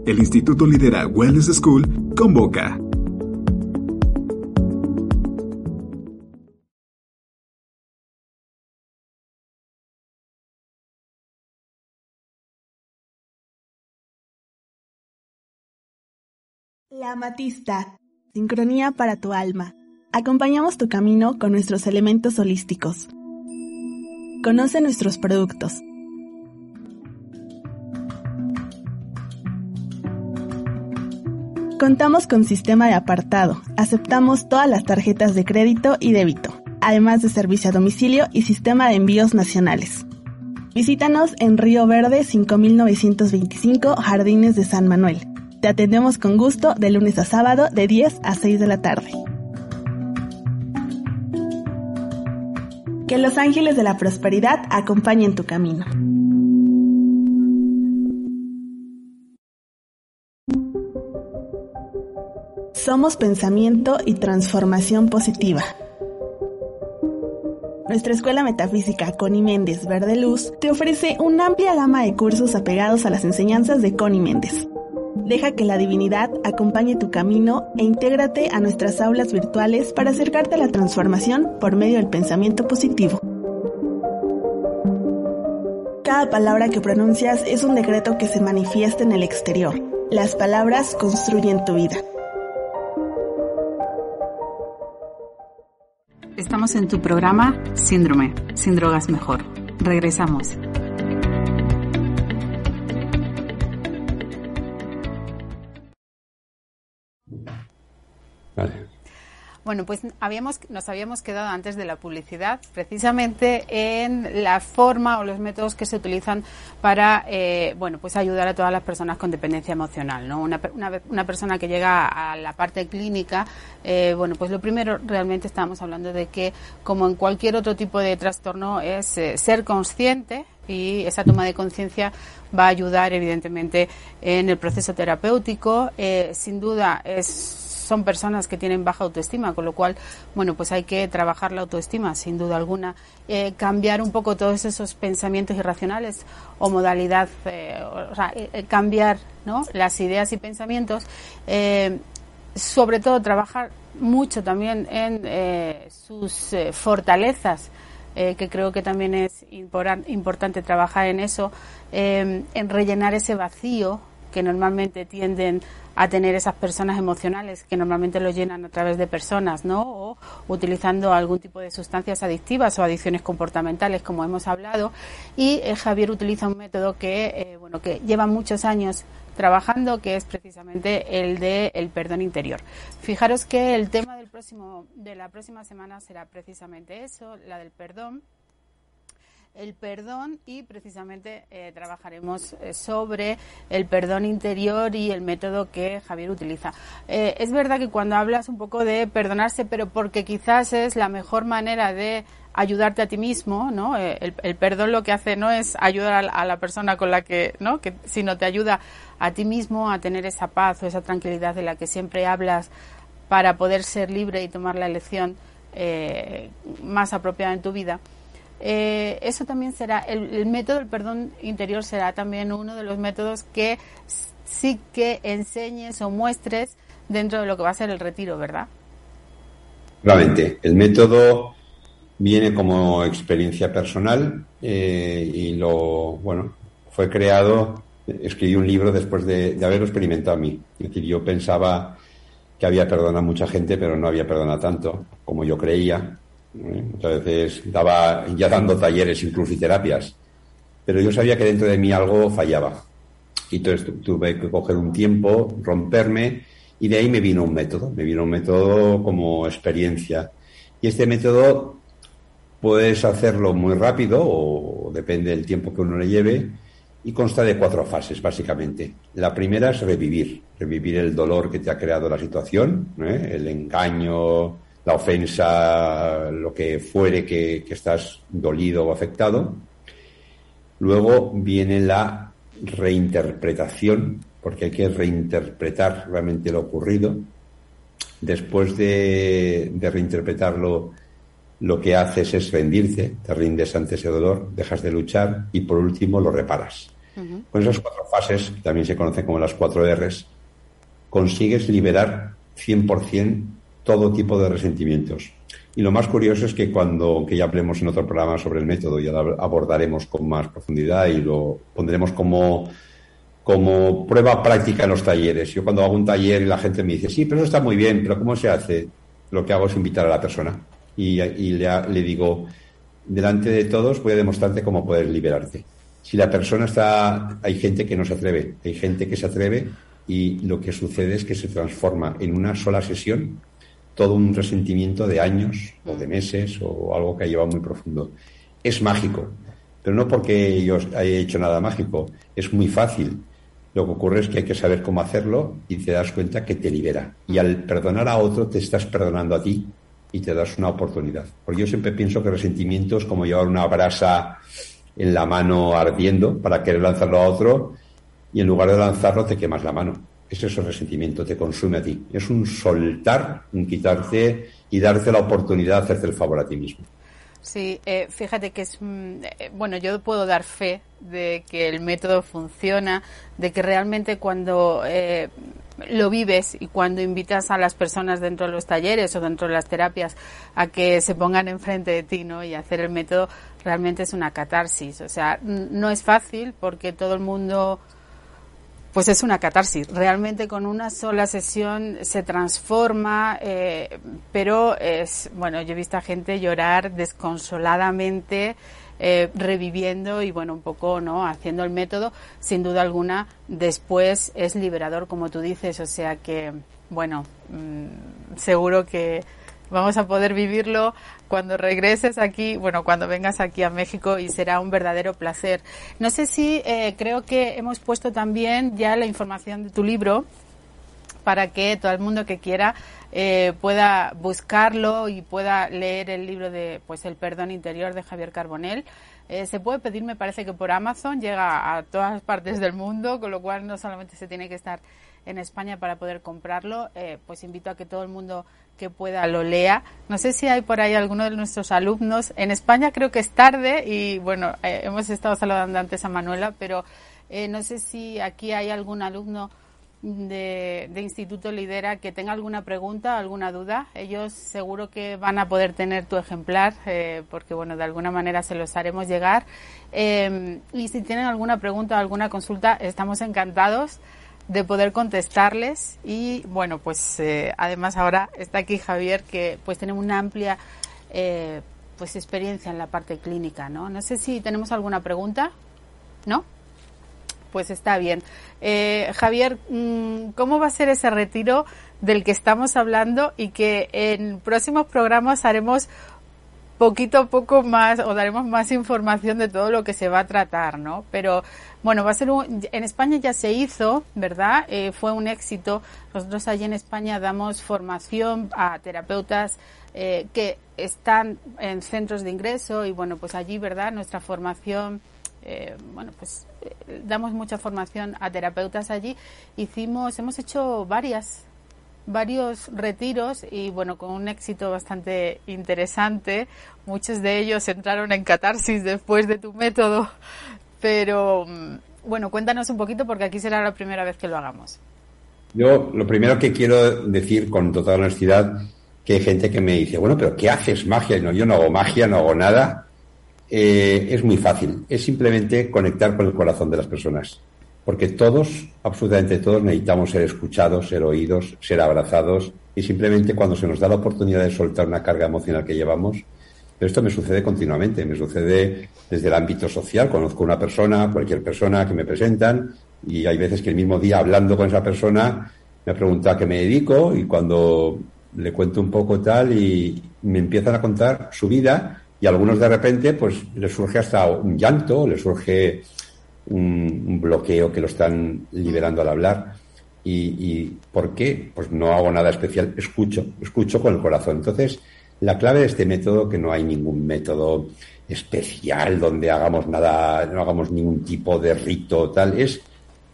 E: El Instituto Lidera Wellness School convoca.
A: La Matista. Sincronía para tu alma. Acompañamos tu camino con nuestros elementos holísticos. Conoce nuestros productos. Contamos con sistema de apartado. Aceptamos todas las tarjetas de crédito y débito, además de servicio a domicilio y sistema de envíos nacionales. Visítanos en Río Verde 5925 Jardines de San Manuel. Te atendemos con gusto de lunes a sábado de 10 a 6 de la tarde. Que los ángeles de la prosperidad acompañen tu camino. Somos pensamiento y transformación positiva. Nuestra escuela metafísica Connie Méndez Verde Luz te ofrece una amplia gama de cursos apegados a las enseñanzas de Connie Méndez. Deja que la divinidad acompañe tu camino e intégrate a nuestras aulas virtuales para acercarte a la transformación por medio del pensamiento positivo. Cada palabra que pronuncias es un decreto que se manifiesta en el exterior. Las palabras construyen tu vida.
B: Estamos en tu programa Síndrome, sin drogas mejor. Regresamos. Bueno, pues habíamos, nos habíamos quedado antes de la publicidad precisamente en la forma o los métodos que se utilizan para, eh, bueno, pues ayudar a todas las personas con dependencia emocional, ¿no? Una, una, persona que llega a la parte clínica, eh, bueno, pues lo primero realmente estamos hablando de que, como en cualquier otro tipo de trastorno, es eh, ser consciente y esa toma de conciencia va a ayudar evidentemente en el proceso terapéutico. sin duda es son personas que tienen baja autoestima, con lo cual, bueno, pues hay que trabajar la autoestima, sin duda alguna, eh, cambiar un poco todos esos pensamientos irracionales o modalidad, eh, o sea, eh, cambiar ¿no? las ideas y pensamientos, sobre todo trabajar mucho también en sus fortalezas. que creo que también es importante trabajar en eso, en rellenar ese vacío que normalmente tienden a tener esas personas emocionales que normalmente lo llenan a través de personas, ¿no? O utilizando algún tipo de sustancias adictivas o adicciones comportamentales, como hemos hablado. Y eh, Javier utiliza un método que, eh, bueno, que lleva muchos años trabajando, que es precisamente el de el perdón interior. Fijaros que el tema del próximo, de la próxima semana será precisamente eso, la del perdón el perdón y precisamente eh, trabajaremos eh, sobre el perdón interior y el método que Javier utiliza. Eh, es verdad que cuando hablas un poco de perdonarse, pero porque quizás es la mejor manera de ayudarte a ti mismo, ¿no? El, perdón lo que hace no es ayudar a, la persona con la que, ¿no? Que, sino te ayuda a ti mismo a tener esa paz o esa tranquilidad de la que siempre hablas para poder ser libre y tomar la elección más apropiada en tu vida. Eh, eso también será, el, método del perdón interior será también uno de los métodos que sí que enseñes o muestres dentro de lo que va a ser el retiro, ¿verdad?
C: Claramente, el método viene como experiencia personal eh, y lo, bueno, fue creado, escribí un libro después de, haberlo experimentado a mí. Es decir, yo pensaba que había perdonado a mucha gente, pero no había perdonado tanto como yo creía. ¿Eh? Entonces daba ya dando talleres incluso y terapias. Pero yo sabía que dentro de mí algo fallaba. Y entonces tuve que coger un tiempo, romperme, y de ahí me vino un método. Me vino un método como experiencia. Y este método puedes hacerlo muy rápido o depende del tiempo que uno le lleve y consta de cuatro fases, básicamente. La primera es revivir, revivir el dolor que te ha creado la situación, ¿eh? el engaño, la ofensa, lo que fuere que, que estás dolido o afectado. Luego viene la reinterpretación, porque hay que reinterpretar realmente lo ocurrido. Después de, de reinterpretarlo, lo que haces es rendirte, te rindes ante ese dolor, dejas de luchar y por último lo reparas. Con esas cuatro fases, que también se conocen como las cuatro R's, consigues liberar 100% todo tipo de resentimientos. Y lo más curioso es que cuando, que ya hablemos en otro programa sobre el método, ya lo abordaremos con más profundidad y lo pondremos como, como prueba práctica en los talleres. Yo cuando hago un taller y la gente me dice, sí, pero eso está muy bien, pero ¿cómo se hace? Lo que hago es invitar a la persona y, le, le digo, delante de todos voy a demostrarte cómo puedes liberarte. Si la persona está, hay gente que no se atreve, hay gente que se atreve y lo que sucede es que se transforma en una sola sesión todo un resentimiento de años o de meses o algo que ha llevado muy profundo. Es mágico, pero no porque yo haya hecho nada mágico, es muy fácil. Lo que ocurre es que hay que saber cómo hacerlo y te das cuenta que te libera. Y al perdonar a otro te estás perdonando a ti y te das una oportunidad. Porque yo siempre pienso que resentimiento es como llevar una brasa en la mano ardiendo para querer lanzarlo a otro y en lugar de lanzarlo te quemas la mano. Es ese resentimiento, te consume a ti. Es un soltar, un quitarte y darte la oportunidad de hacerte el favor a ti mismo.
B: Sí, eh, fíjate que es, mm, eh, bueno, yo puedo dar fe de que el método funciona, de que realmente cuando eh, lo vives y cuando invitas a las personas dentro de los talleres o dentro de las terapias a que se pongan enfrente de ti, ¿no? Y hacer el método realmente es una catarsis. O sea, no es fácil porque todo el mundo pues es una catarsis. Realmente con una sola sesión se transforma, eh, pero es, bueno, yo he visto a gente llorar desconsoladamente, eh, reviviendo y bueno, un poco, ¿no? Haciendo el método, sin duda alguna, después es liberador, como tú dices, o sea que, bueno, mm, seguro que vamos a poder vivirlo cuando regreses aquí, bueno, cuando vengas aquí a México y será un verdadero placer. No sé si eh, creo que hemos puesto también ya la información de tu libro para que todo el mundo que quiera eh, pueda buscarlo y pueda leer el libro de pues el perdón interior de Javier Carbonell. Eh, se puede pedir, me parece que por Amazon llega a todas partes del mundo, con lo cual no solamente se tiene que estar en España para poder comprarlo, pues invito a que todo el mundo que pueda lo lea. No sé si hay por ahí alguno de nuestros alumnos. En España creo que es tarde y bueno, eh, hemos estado saludando antes a Manuela, pero eh, no sé si aquí hay algún alumno de, Instituto Lidera que tenga alguna pregunta, alguna duda. Ellos seguro que van a poder tener tu ejemplar eh, porque bueno, de alguna manera se los haremos llegar. y si tienen alguna pregunta o alguna consulta, estamos encantados de poder contestarles y bueno pues eh, además ahora está aquí Javier que pues tiene una amplia eh, pues experiencia en la parte clínica no no sé si tenemos alguna pregunta no pues está bien. Eh, Javier mm, cómo va a ser ese retiro del que estamos hablando y que en próximos programas haremos poquito a poco más o daremos más información de todo lo que se va a tratar, ¿no? Pero bueno, va a ser un, en España ya se hizo, ¿verdad? Eh, fue un éxito. Nosotros allí en España damos formación a terapeutas eh, que están en centros de ingreso y bueno, pues allí, ¿verdad? Nuestra formación eh, bueno, pues damos mucha formación a terapeutas allí. Hicimos, hemos hecho varias varios retiros y bueno, con un éxito bastante interesante. Muchos de ellos entraron en catarsis después de tu método, pero mm, bueno, cuéntanos un poquito porque aquí será la primera vez que lo hagamos.
C: Yo lo primero que quiero decir con total honestidad que hay gente que me dice, bueno, pero ¿qué haces magia? No, yo no hago magia, no hago nada. Eh, es muy fácil, es simplemente conectar con el corazón de las personas. Porque todos, absolutamente todos, necesitamos ser escuchados, ser oídos, ser abrazados y simplemente cuando se nos da la oportunidad de soltar una carga emocional que llevamos, pero esto me sucede continuamente, me sucede desde el ámbito social, conozco una persona, cualquier persona que me presentan y hay veces que el mismo día hablando con esa persona me pregunta a qué me dedico y cuando le cuento un poco tal y me empiezan a contar su vida y a algunos de repente pues les surge hasta un llanto, les surge un, bloqueo que lo están liberando al hablar. Y, ¿por qué? Pues no hago nada especial, escucho, escucho con el corazón. Entonces, la clave de este método, que no hay ningún método especial donde hagamos nada, no hagamos ningún tipo de rito tal, es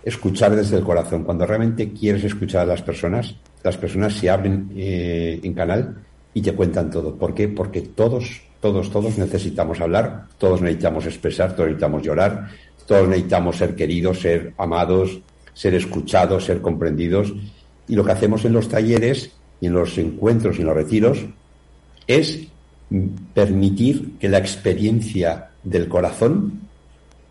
C: escuchar desde el corazón. Cuando realmente quieres escuchar a las personas, las personas se abren eh, en canal y te cuentan todo. ¿Por qué? Porque todos, todos, todos necesitamos hablar, todos necesitamos expresar, todos necesitamos llorar, todos necesitamos ser queridos, ser amados, ser escuchados, ser comprendidos. Y lo que hacemos en los talleres y en los encuentros y en los retiros es permitir que la experiencia del corazón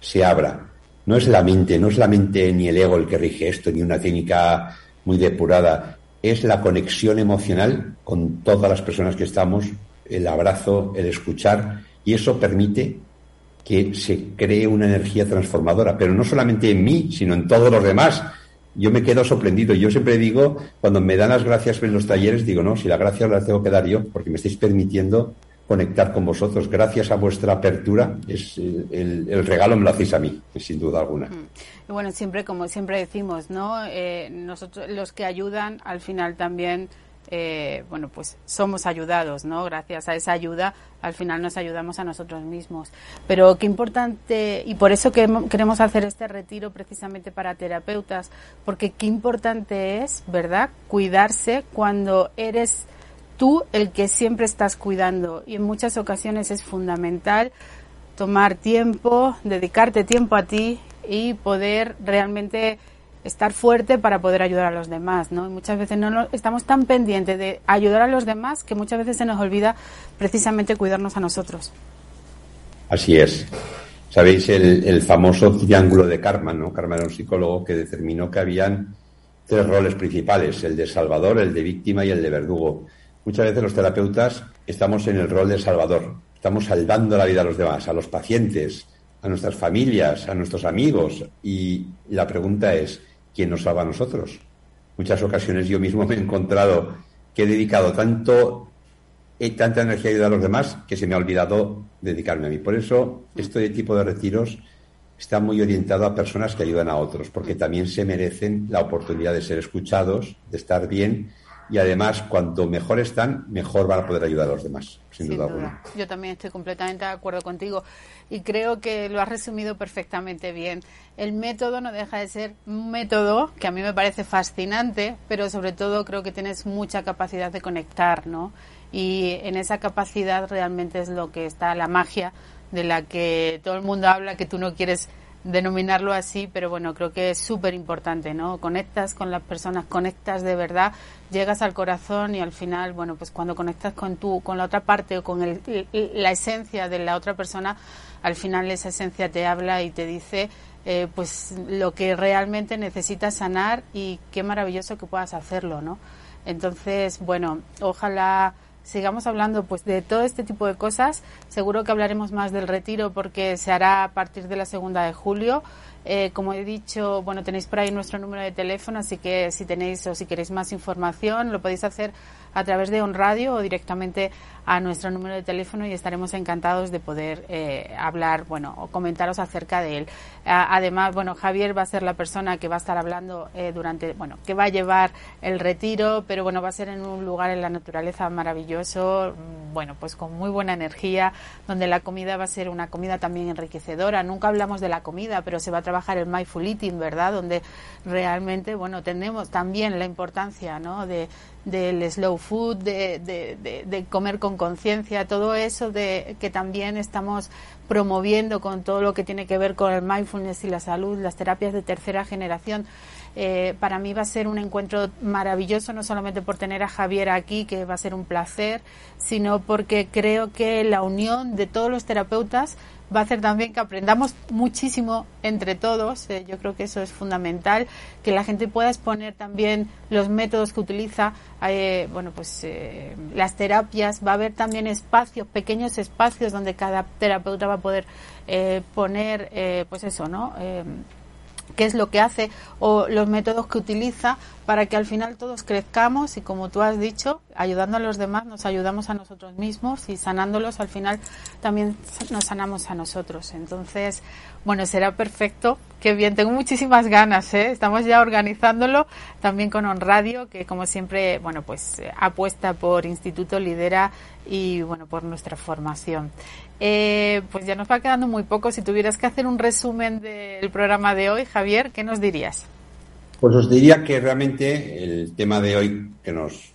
C: se abra. No es la mente, no es la mente ni el ego el que rige esto, ni una técnica muy depurada es la conexión emocional con todas las personas que estamos, el abrazo, el escuchar, y eso permite que se cree una energía transformadora, pero no solamente en mí, sino en todos los demás. Yo me quedo sorprendido. Yo siempre digo, cuando me dan las gracias en los talleres, digo, no, si las gracias las tengo que dar yo, porque me estáis permitiendo conectar con vosotros. Gracias a vuestra apertura, es el, regalo me lo hacéis a mí, sin duda alguna.
B: Y bueno, siempre, como siempre decimos, ¿no? Eh, nosotros, los que ayudan, al final también, eh, bueno, pues somos ayudados, ¿no? Gracias a esa ayuda, al final nos ayudamos a nosotros mismos. Pero qué importante, y por eso que queremos hacer este retiro precisamente para terapeutas, porque qué importante es, ¿verdad?, cuidarse cuando eres tú el que siempre estás cuidando y en muchas ocasiones es fundamental tomar tiempo, dedicarte tiempo a ti y poder realmente estar fuerte para poder ayudar a los demás, ¿no? muchas veces no estamos tan pendientes de ayudar a los demás que muchas veces se nos olvida precisamente cuidarnos a nosotros.
C: Así es. Sabéis el, el famoso triángulo de Karma, ¿no? Karma era un psicólogo que determinó que habían tres roles principales, el de salvador, el de víctima y el de verdugo. Muchas veces los terapeutas estamos en el rol de salvador, estamos salvando la vida a los demás, a los pacientes, a nuestras familias, a nuestros amigos. Y la pregunta es, ¿quién nos salva a nosotros? Muchas ocasiones yo mismo me he encontrado que he dedicado tanto y tanta energía a ayudar a los demás que se me ha olvidado dedicarme a mí. Por eso, este tipo de retiros está muy orientado a personas que ayudan a otros, porque también se merecen la oportunidad de ser escuchados, de estar bien y además cuanto mejor están, mejor van a poder ayudar a los demás, sin, duda, alguna.
B: Yo también estoy completamente de acuerdo contigo y creo que lo has resumido perfectamente bien. El método no deja de ser un método que a mí me parece fascinante, pero sobre todo creo que tienes mucha capacidad de conectar, ¿no? Y en esa capacidad realmente es lo que está la magia de la que todo el mundo habla que tú no quieres denominarlo así, pero bueno, creo que es súper importante, ¿no? Conectas con las personas, conectas de verdad, llegas al corazón y al final, bueno, pues cuando conectas con tú, con la otra parte o con el, la esencia de la otra persona, al final esa esencia te habla y te dice eh, pues lo que realmente necesitas sanar y qué maravilloso que puedas hacerlo, ¿no? Entonces, bueno, ojalá sigamos hablando pues de todo este tipo de cosas. Seguro que hablaremos más del retiro porque se hará a partir de la segunda de julio. Eh, como he dicho, bueno, tenéis por ahí nuestro número de teléfono, así que si tenéis o si queréis más información, lo podéis hacer a través de On Radio o directamente a nuestro número de teléfono y estaremos encantados de poder eh, hablar, bueno, o comentaros acerca de él. además, bueno, Javier va a ser la persona que va a estar hablando eh, durante, bueno, que va a llevar el retiro, pero bueno, va a ser en un lugar en la naturaleza maravilloso, mm, bueno, pues con muy buena energía, donde la comida va a ser una comida también enriquecedora. Nunca hablamos de la comida, pero se va a trabajar el mindful eating, ¿verdad? Donde realmente, bueno, tenemos también la importancia, ¿no? De, del slow food, de, de, de, comer con conciencia, todo eso de que también estamos promoviendo con todo lo que tiene que ver con el mindfulness y la salud, las terapias de tercera generación. Eh, para mí va a ser un encuentro maravilloso, no solamente por tener a Javier aquí, que va a ser un placer, sino porque creo que la unión de todos los terapeutas va a hacer también que aprendamos muchísimo entre todos. Eh, yo creo que eso es fundamental, que la gente pueda exponer también los métodos que utiliza, eh, bueno, pues las terapias. Va a haber también espacios, pequeños espacios donde cada terapeuta va a poder poner, pues eso, ¿no? Qué es lo que hace o los métodos que utiliza para que al final todos crezcamos y como tú has dicho, ayudando a los demás nos ayudamos a nosotros mismos y sanándolos al final también nos sanamos a nosotros. Entonces, bueno, será perfecto. Qué bien, tengo muchísimas ganas, ¿eh? Estamos ya organizándolo también con On Radio, que como siempre, bueno, pues apuesta por Instituto Lidera y bueno, por nuestra formación. Eh, pues ya nos va quedando muy poco. Si tuvieras que hacer un resumen del programa de hoy, Javier, ¿qué nos dirías?
C: Pues os diría que realmente el tema de hoy que nos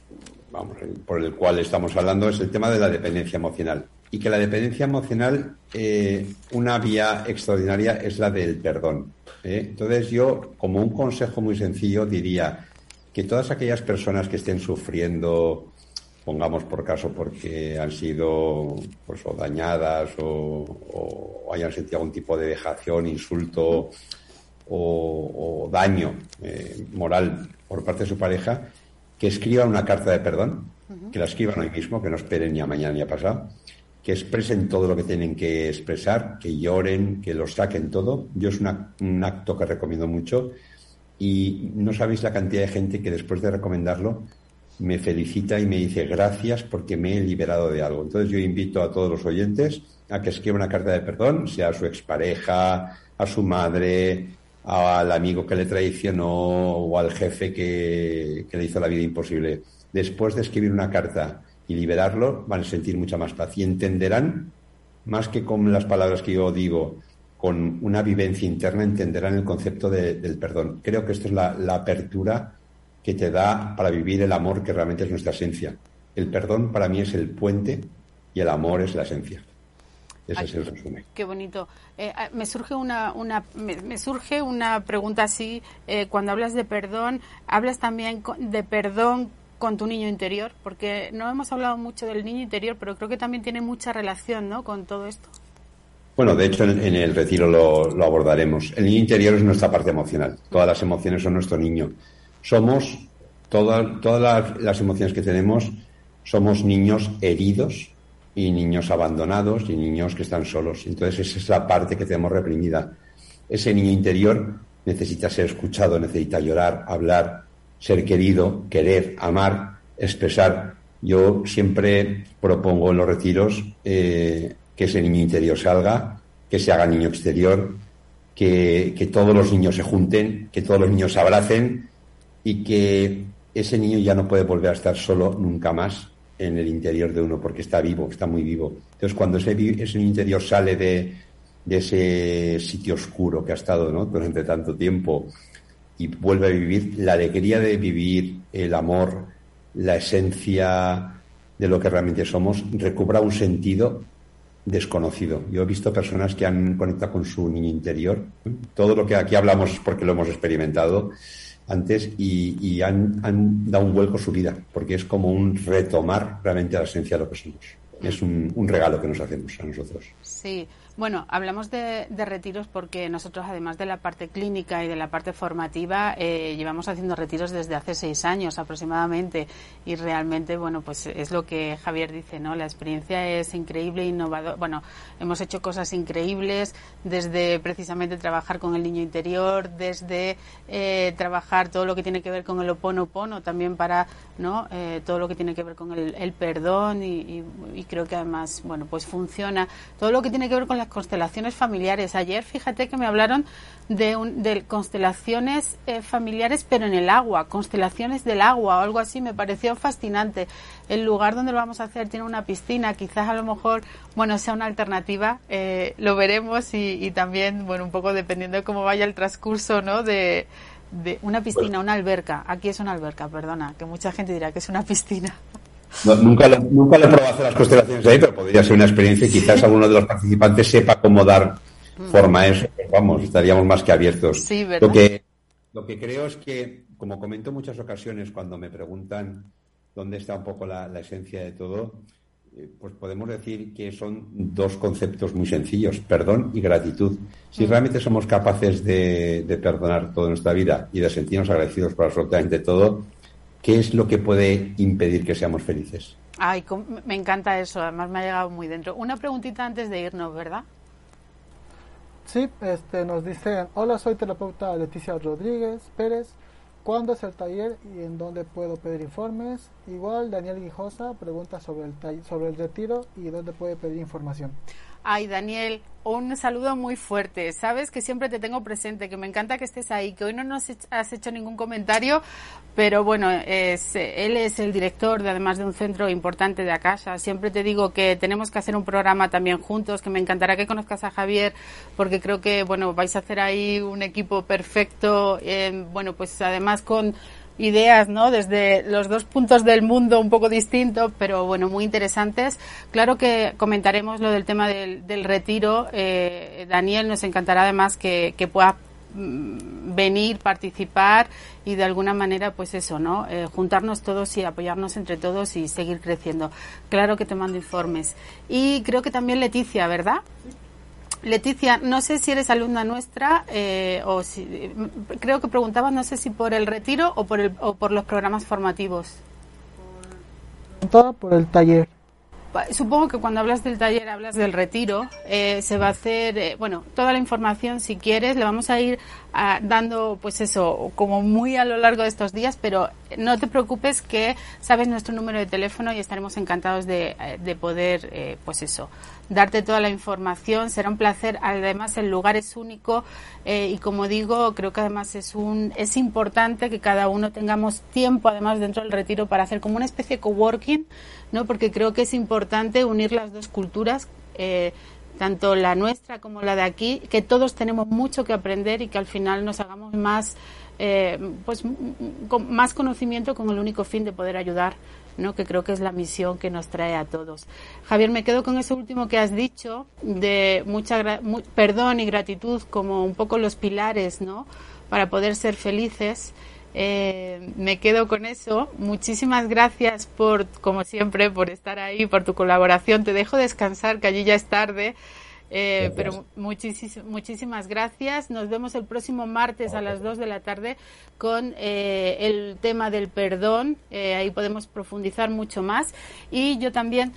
C: vamos por el cual estamos hablando es el tema de la dependencia emocional y que la dependencia emocional eh, una vía extraordinaria es la del perdón. ¿eh? Entonces yo como un consejo muy sencillo diría que todas aquellas personas que estén sufriendo pongamos por caso porque han sido pues o dañadas o, hayan sentido algún tipo de vejación, insulto o, daño eh, moral por parte de su pareja, que escriban una carta de perdón, que la escriban hoy mismo, que no esperen ni a mañana ni a pasado, que expresen todo lo que tienen que expresar, que lloren, que lo saquen todo. Yo es un acto que recomiendo mucho y no sabéis la cantidad de gente que después de recomendarlo me felicita y me dice gracias porque me he liberado de algo. Entonces yo invito a todos los oyentes a que escriban una carta de perdón, sea a su expareja, a su madre, al amigo que le traicionó o al jefe que, le hizo la vida imposible. Después de escribir una carta y liberarlo, van a sentir mucha más paz y entenderán, más que con las palabras que yo digo, con una vivencia interna, entenderán el concepto del perdón. Creo que esto es la, la apertura que te da para vivir el amor que realmente es nuestra esencia. El perdón para mí es el puente y el amor es la esencia. Ese es el resumen.
B: Qué bonito. Eh, ah, me surge una, una me, surge una pregunta así. Eh, cuando hablas de perdón, hablas también de perdón con tu niño interior, porque no hemos hablado mucho del niño interior, pero creo que también tiene mucha relación, ¿no? Con todo esto.
C: Bueno, de hecho, en, el retiro lo, lo, abordaremos. El niño interior es nuestra parte emocional. Todas las emociones son nuestro niño. Somos todas todas las emociones que tenemos. Somos niños heridos y niños abandonados y niños que están solos. Entonces esa es la parte que tenemos reprimida. Ese niño interior necesita ser escuchado, necesita llorar, hablar, ser querido, querer, amar, expresar. Yo siempre propongo en los retiros eh, que ese niño interior salga, que se haga niño exterior, que, que todos los niños se junten, que todos los niños se abracen y que ese niño ya no puede volver a estar solo nunca más en el interior de uno porque está vivo, está muy vivo. Entonces, cuando ese, ese interior sale de, ese sitio oscuro que ha estado durante tanto tiempo y vuelve a vivir, la alegría de vivir, el amor, la esencia de lo que realmente somos, recobra un sentido desconocido. Yo he visto personas que han conectado con su niño interior. Todo lo que aquí hablamos es porque lo hemos experimentado antes y, han, dado un vuelco a su vida, porque es como un retomar realmente la esencia de lo que somos. Es un, un regalo que nos hacemos a nosotros.
B: Sí, bueno, hablamos de, retiros porque nosotros, además de la parte clínica y de la parte formativa, eh, llevamos haciendo retiros desde hace seis años aproximadamente y realmente, bueno, pues es lo que Javier dice, ¿no? La experiencia es increíble, innovador. Bueno, hemos hecho cosas increíbles desde precisamente trabajar con el niño interior, desde eh, trabajar todo lo que tiene que ver con el oponopono, también para, ¿no? Eh, todo lo que tiene que ver con el, perdón y, y, creo que además, bueno, pues funciona. Todo lo que tiene que ver con la constelaciones familiares. Ayer, fíjate que me hablaron de, de constelaciones eh, familiares, pero en el agua, constelaciones del agua o algo así. Me pareció fascinante. El lugar donde lo vamos a hacer tiene una piscina, quizás a lo mejor, bueno, sea una alternativa. Eh, lo veremos y, también, bueno, un poco dependiendo de cómo vaya el transcurso, ¿no? De, de una piscina, una alberca. Aquí es una alberca, perdona, que mucha gente dirá que es una piscina
C: nunca, lo, nunca he probado hacer las constelaciones ahí, pero podría ser una experiencia y quizás alguno de los participantes sepa cómo dar forma a eso. Pues vamos, estaríamos más que abiertos. lo, que, lo que creo es que, como comento en muchas ocasiones cuando me preguntan dónde está un poco la, esencia de todo, eh, pues podemos decir que son dos conceptos muy sencillos, perdón y gratitud. Si mm. realmente somos capaces de, de perdonar toda nuestra vida y de sentirnos agradecidos por absolutamente todo, ¿qué es lo que puede impedir que seamos felices?
B: Ay, me encanta eso, además me ha llegado muy dentro. Una preguntita antes de irnos, ¿verdad?
D: Sí, este, nos dicen, hola, soy terapeuta Leticia Rodríguez Pérez. ¿Cuándo es el taller y en dónde puedo pedir informes? Igual Daniel Guijosa pregunta sobre el, sobre el retiro y dónde puede pedir información.
B: Ay, Daniel, un saludo muy fuerte. Sabes que siempre te tengo presente, que me encanta que estés ahí, que hoy no nos has hecho ningún comentario, pero bueno, él es el director de además de un centro importante de Acasa. Siempre te digo que tenemos que hacer un programa también juntos, que me encantará que conozcas a Javier, porque creo que bueno vais a hacer ahí un equipo perfecto. Eh, bueno, pues además con ideas, ¿no? Desde los dos puntos del mundo un poco distintos, pero bueno, muy interesantes. Claro que comentaremos lo del tema del, retiro. Eh, Daniel, nos encantará además que, pueda mm, venir, participar y de alguna manera, pues eso, ¿no? Eh, juntarnos todos y apoyarnos entre todos y seguir creciendo. Claro que te mando informes. Y creo que también Leticia, ¿verdad? Leticia, no sé si eres alumna nuestra eh, o si creo que preguntabas, no sé si por el retiro o por el, o por los programas formativos.
D: Todo por el taller.
B: Supongo que cuando hablas del taller hablas del retiro. Eh, se va a hacer, eh, bueno, toda la información si quieres, le vamos a ir ah, dando, pues eso, como muy a lo largo de estos días, pero no te preocupes que sabes nuestro número de teléfono y estaremos encantados de, eh, de poder, pues eso, darte toda la información. Será un placer. Además, el lugar es único eh, y, como digo, creo que además es un es importante que cada uno tengamos tiempo, además dentro del retiro, para hacer como una especie de coworking, ¿no? Porque creo que es importante unir las dos culturas. Eh, tanto la nuestra como la de aquí, que todos tenemos mucho que aprender y que al final nos hagamos más, eh, pues, con más conocimiento con el único fin de poder ayudar ¿no? que creo que es la misión que nos trae a todos. Javier, me quedo con eso último que has dicho, de mucha perdón y gratitud como un poco los pilares ¿no? para poder ser felices. Eh, me quedo con eso. Muchísimas gracias por, como siempre, por estar ahí, por tu colaboración. Te dejo descansar, que allí ya es tarde. Eh, pero muchísimas gracias. Nos vemos el próximo martes a las 2 de la tarde con eh, el tema del perdón. Eh, ahí podemos profundizar mucho más. Y yo también,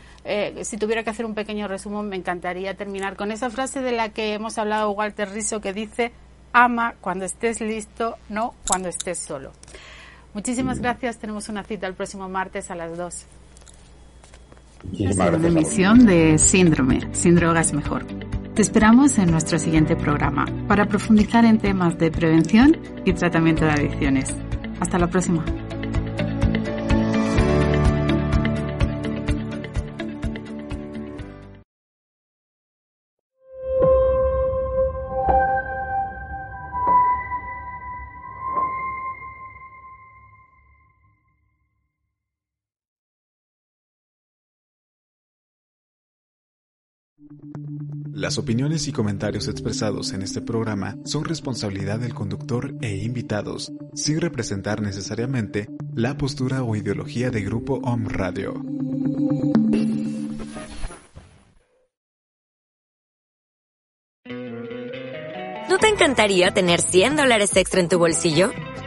B: si tuviera que hacer un pequeño resumen, me encantaría terminar con esa frase de la que hemos hablado Walter Rizzo que dice, ama cuando estés listo, no cuando estés solo. Muchísimas gracias. Tenemos una cita el próximo martes a las 2. Una emisión de Síndrome, Sin Drogas Mejor. Te esperamos en nuestro siguiente programa para profundizar en temas de prevención y tratamiento de adicciones. Hasta la próxima.
E: Las opiniones y comentarios expresados en este programa son responsabilidad del conductor e invitados, sin representar necesariamente la postura o ideología de Grupo OM Radio.
F: ¿No te encantaría tener 100 dólares extra en tu bolsillo?